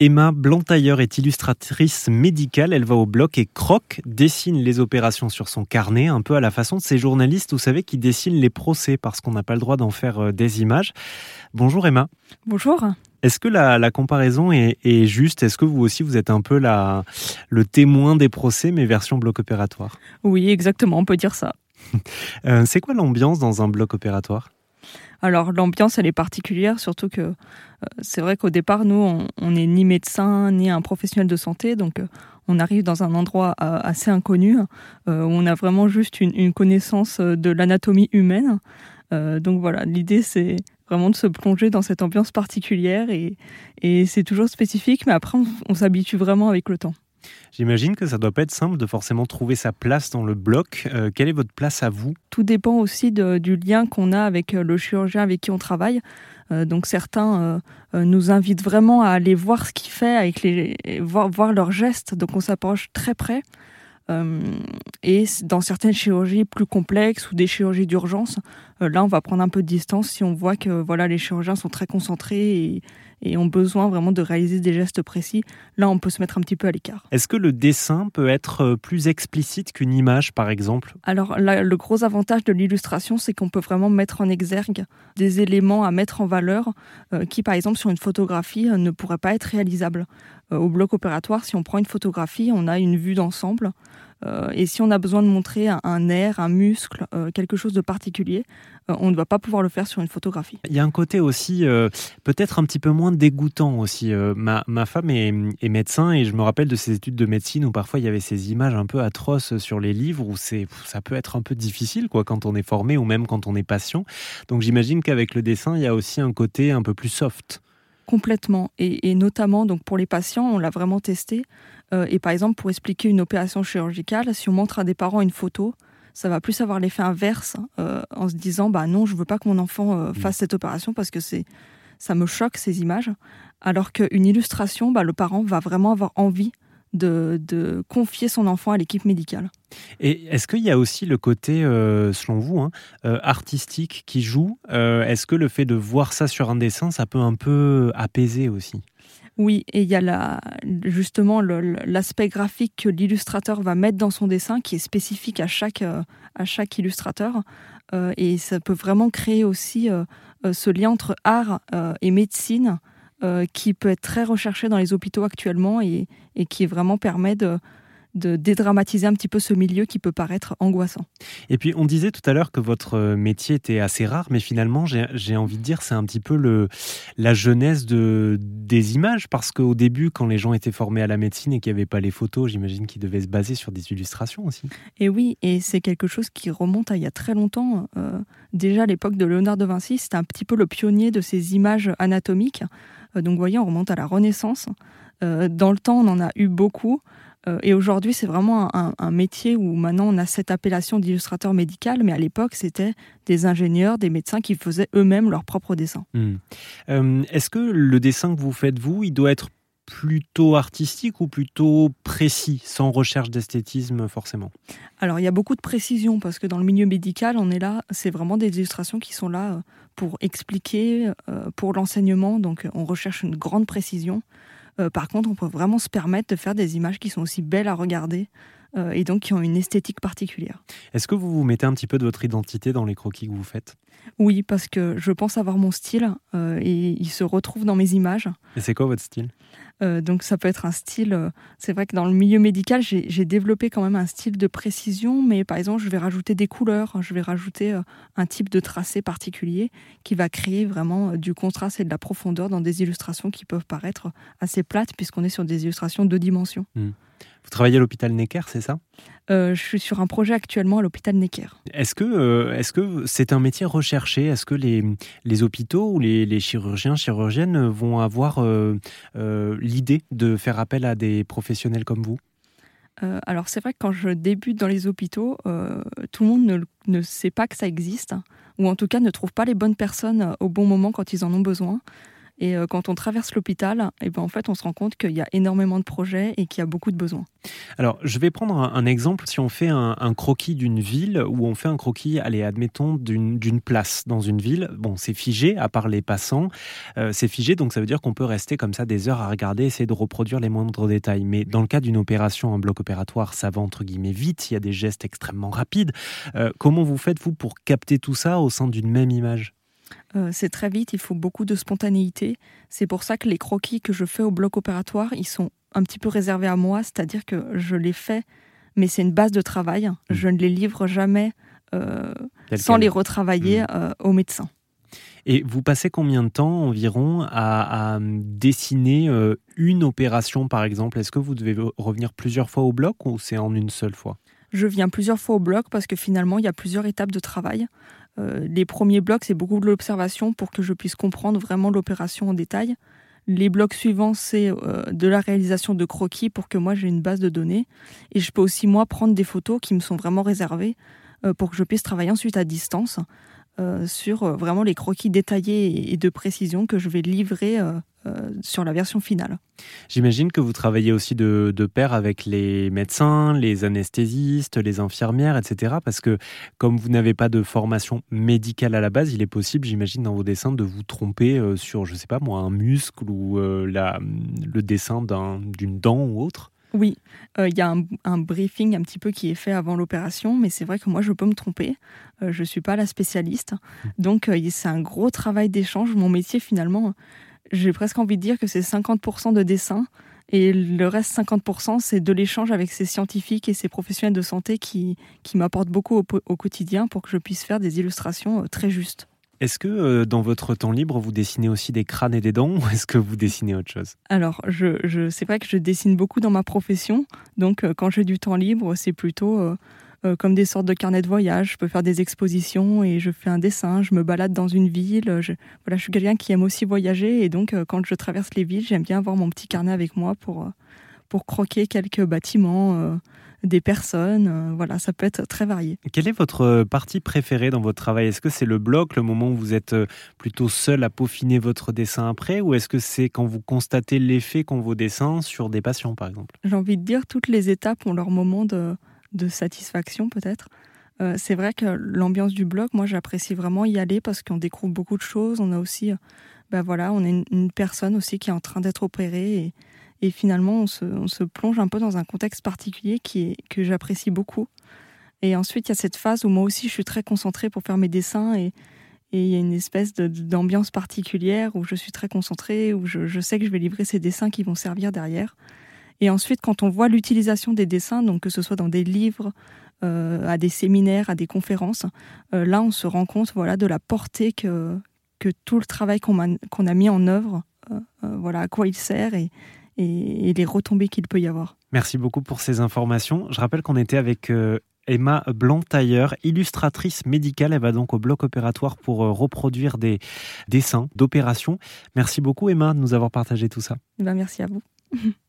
Emma Blantailleur est illustratrice médicale. Elle va au bloc et croque, dessine les opérations sur son carnet, un peu à la façon de ces journalistes, vous savez, qui dessinent les procès parce qu'on n'a pas le droit d'en faire euh, des images. Bonjour Emma. Bonjour. Est-ce que la, comparaison est, juste? Est-ce que vous aussi, vous êtes un peu la, le témoin des procès, mais version bloc opératoire? Oui, exactement, on peut dire ça. Euh, c'est quoi l'ambiance dans un bloc opératoire? Alors l'ambiance, elle est particulière, surtout que euh, c'est vrai qu'au départ, nous, on n'est ni médecin, ni un professionnel de santé, donc euh, on arrive dans un endroit euh, assez inconnu, où on a vraiment juste une, connaissance de l'anatomie humaine. donc voilà, l'idée, c'est vraiment de se plonger dans cette ambiance particulière, et, c'est toujours spécifique, mais après, on s'habitue vraiment avec le temps. J'imagine que ça doit pas être simple de forcément trouver sa place dans le bloc. Euh, quelle est votre place à vous? Tout dépend aussi du lien qu'on a avec euh, le chirurgien avec qui on travaille. Euh, donc certains nous invitent vraiment à aller voir ce qu'il fait, avec les, voir, leurs gestes. Donc on s'approche très près. et dans certaines chirurgies plus complexes ou des chirurgies d'urgence, là on va prendre un peu de distance si on voit que voilà les chirurgiens sont très concentrés et ont besoin vraiment de réaliser des gestes précis, là on peut se mettre un petit peu à l'écart. Est-ce que le dessin peut être euh, plus explicite qu'une image par exemple? Alors le gros avantage de l'illustration, c'est qu'on peut vraiment mettre en exergue des éléments à mettre en valeur euh, qui par exemple sur une photographie euh, ne pourraient pas être réalisables. Au bloc opératoire, si on prend une photographie, on a une vue d'ensemble. et si on a besoin de montrer un, nerf, un muscle, quelque chose de particulier, on ne va pas pouvoir le faire sur une photographie. Il y a un côté aussi peut-être un petit peu moins dégoûtant aussi. Euh, ma, femme est, médecin et je me rappelle de ses études de médecine où parfois il y avait ces images un peu atroces sur les livres où c'est ça peut être un peu difficile quoi quand on est formé ou même quand on est patient. Donc j'imagine qu'avec le dessin il y a aussi un côté un peu plus soft. Complètement et, notamment donc pour les patients on l'a vraiment testé euh, et par exemple pour expliquer une opération chirurgicale si on montre à des parents une photo ça va plus avoir l'effet inverse euh, en se disant bah non je veux pas que mon enfant fasse mmh. cette opération parce que c'est ça me choque ces images. Alors qu'une illustration, bah, le parent va vraiment avoir envie de, confier son enfant à l'équipe médicale. Et est-ce qu'il y a aussi le côté, euh, selon vous, hein, euh, artistique qui joue euh, Est-ce que le fait de voir ça sur un dessin, ça peut un peu apaiser aussi? Oui, et il y a la, justement l'aspect graphique que l'illustrateur va mettre dans son dessin qui est spécifique à chaque, à chaque illustrateur. et ça peut vraiment créer aussi ce lien entre art et médecine euh, qui peut être très recherché dans les hôpitaux actuellement et, et qui vraiment permet de, de dédramatiser un petit peu ce milieu qui peut paraître angoissant. Et puis on disait tout à l'heure que votre métier était assez rare, mais finalement j'ai envie de dire c'est un petit peu le, la jeunesse de, des images, parce qu'au début quand les gens étaient formés à la médecine et qu'il n'y avait pas les photos, j'imagine qu'ils devaient se baser sur des illustrations aussi. Et oui, et c'est quelque chose qui remonte à il y a très longtemps. Euh, déjà à l'époque de Léonard de Vinci, c'était un petit peu le pionnier de ces images anatomiques. Euh, donc vous voyez, on remonte à la Renaissance. Euh, dans le temps, on en a eu beaucoup. Euh, et aujourd'hui, c'est vraiment un, métier où maintenant on a cette appellation d'illustrateur médical, mais à l'époque, c'était des ingénieurs, des médecins qui faisaient eux-mêmes leurs propres dessins. Hmm. Est-ce que le dessin que vous faites, vous, il doit être plutôt artistique ou plutôt précis, sans recherche d'esthétisme forcément? Alors il y a beaucoup de précision parce que dans le milieu médical, on est là, c'est vraiment des illustrations qui sont là euh, pour expliquer, pour l'enseignement, donc on recherche une grande précision. Euh, par contre, on peut vraiment se permettre de faire des images qui sont aussi belles à regarder euh, et donc qui ont une esthétique particulière. Est-ce que vous vous mettez un petit peu de votre identité dans les croquis que vous faites? Oui, parce que je pense avoir mon style euh, et il se retrouve dans mes images. Et c'est quoi votre style? Euh, donc ça peut être un style, euh, c'est vrai que dans le milieu médical, j'ai développé quand même un style de précision, mais par exemple, je vais rajouter des couleurs, je vais rajouter euh, un type de tracé particulier qui va créer vraiment du contraste et de la profondeur dans des illustrations qui peuvent paraître assez plates puisqu'on est sur des illustrations de dimensions. Hmm. Vous travaillez à l'hôpital Necker, c'est ça? Euh, Je suis sur un projet actuellement à l'hôpital Necker. Est-ce que euh, est-ce que c'est un métier recherché? Est-ce que les, les hôpitaux ou les, les chirurgiens, chirurgiennes vont avoir euh, l'idée de faire appel à des professionnels comme vous? Alors c'est vrai que quand je débute dans les hôpitaux, tout le monde ne, ne, sait pas que ça existe, ou en tout cas ne trouve pas les bonnes personnes au bon moment quand ils en ont besoin. Et euh, quand on traverse l'hôpital, et eh ben en fait, on se rend compte qu'il y a énormément de projets et qu'il y a beaucoup de besoins. Alors, je vais prendre un, exemple. Si on fait un, croquis d'une ville ou on fait un croquis, allez, admettons, d'une place dans une ville, bon, c'est figé, à part les passants, euh, c'est figé, donc ça veut dire qu'on peut rester comme ça des heures à regarder, essayer de reproduire les moindres détails. Mais dans le cas d'une opération, un bloc opératoire, ça va entre guillemets vite, il y a des gestes extrêmement rapides. Euh, comment vous faites, vous, pour capter tout ça au sein d'une même image? Euh, c'est très vite, il faut beaucoup de spontanéité. C'est pour ça que les croquis que je fais au bloc opératoire, ils sont un petit peu réservés à moi, c'est-à-dire que je les fais, mais c'est une base de travail. Mmh. Je ne les livre jamais euh, sans les retravailler mmh. euh, aux médecins. Et vous passez combien de temps environ à, dessiner une opération, par exemple? Est-ce que vous devez revenir plusieurs fois au bloc ou c'est en une seule fois? Je viens plusieurs fois au bloc parce que finalement, il y a plusieurs étapes de travail. Euh, les premiers blocs, c'est beaucoup de l'observation pour que je puisse comprendre vraiment l'opération en détail. Les blocs suivants, c'est euh, de la réalisation de croquis pour que moi j'ai une base de données. Et je peux aussi, moi, prendre des photos qui me sont vraiment réservées euh, pour que je puisse travailler ensuite à distance sur vraiment les croquis détaillés et de précision que je vais livrer euh, sur la version finale. J'imagine que vous travaillez aussi de, pair avec les médecins, les anesthésistes, les infirmières, etc. Parce que comme vous n'avez pas de formation médicale à la base, il est possible, j'imagine, dans vos dessins, de vous tromper euh, sur, je sais pas moi, un muscle ou euh, la, le dessin d'une dent ou autre. Oui, il y a un, briefing un petit peu qui est fait avant l'opération, mais c'est vrai que moi je peux me tromper. je ne suis pas la spécialiste, mmh. donc c'est un gros travail d'échange. Mon métier finalement, j'ai presque envie de dire que c'est 50% de dessin et le reste 50% c'est de l'échange avec ces scientifiques et ces professionnels de santé qui, qui m'apportent beaucoup au, quotidien pour que je puisse faire des illustrations euh, très justes. Est-ce que euh, dans votre temps libre, vous dessinez aussi des crânes et des dents ou est-ce que vous dessinez autre chose? Alors, je, je, c'est vrai que je dessine beaucoup dans ma profession. Donc, euh, quand j'ai du temps libre, c'est plutôt euh, comme des sortes de carnets de voyage. Je peux faire des expositions et je fais un dessin, je me balade dans une ville. Voilà, je suis quelqu'un qui aime aussi voyager et donc quand je traverse les villes, j'aime bien avoir mon petit carnet avec moi pour, pour croquer quelques bâtiments. des personnes, voilà, ça peut être très varié. Quelle est votre partie préférée dans votre travail? Est-ce que c'est le bloc, le moment où vous êtes plutôt seul à peaufiner votre dessin après, ou est-ce que c'est quand vous constatez l'effet qu'ont vos dessins sur des patients, par exemple? J'ai envie de dire toutes les étapes ont leur moment de, de satisfaction peut-être. Euh, c'est vrai que l'ambiance du blog, moi j'apprécie vraiment y aller parce qu'on découvre beaucoup de choses. On a aussi, ben voilà, on est une, personne aussi qui est en train d'être opérée et, finalement on se, plonge un peu dans un contexte particulier qui est, que j'apprécie beaucoup. Et ensuite il y a cette phase où moi aussi je suis très concentrée pour faire mes dessins et, il y a une espèce d'ambiance particulière où je suis très concentrée, où je, je sais que je vais livrer ces dessins qui vont servir derrière. Et ensuite, quand on voit l'utilisation des dessins, donc que ce soit dans des livres, euh, à des séminaires, à des conférences, euh, là, on se rend compte voilà, de la portée que, que tout le travail qu'on a, qu'on a mis en œuvre, euh, voilà, à quoi il sert et, et, les retombées qu'il peut y avoir. Merci beaucoup pour ces informations. Je rappelle qu'on était avec Emma Blanc-Tailleur, illustratrice médicale. Elle va donc au bloc opératoire pour reproduire des dessins d'opérations. Merci beaucoup Emma de nous avoir partagé tout ça. Ben, merci à vous.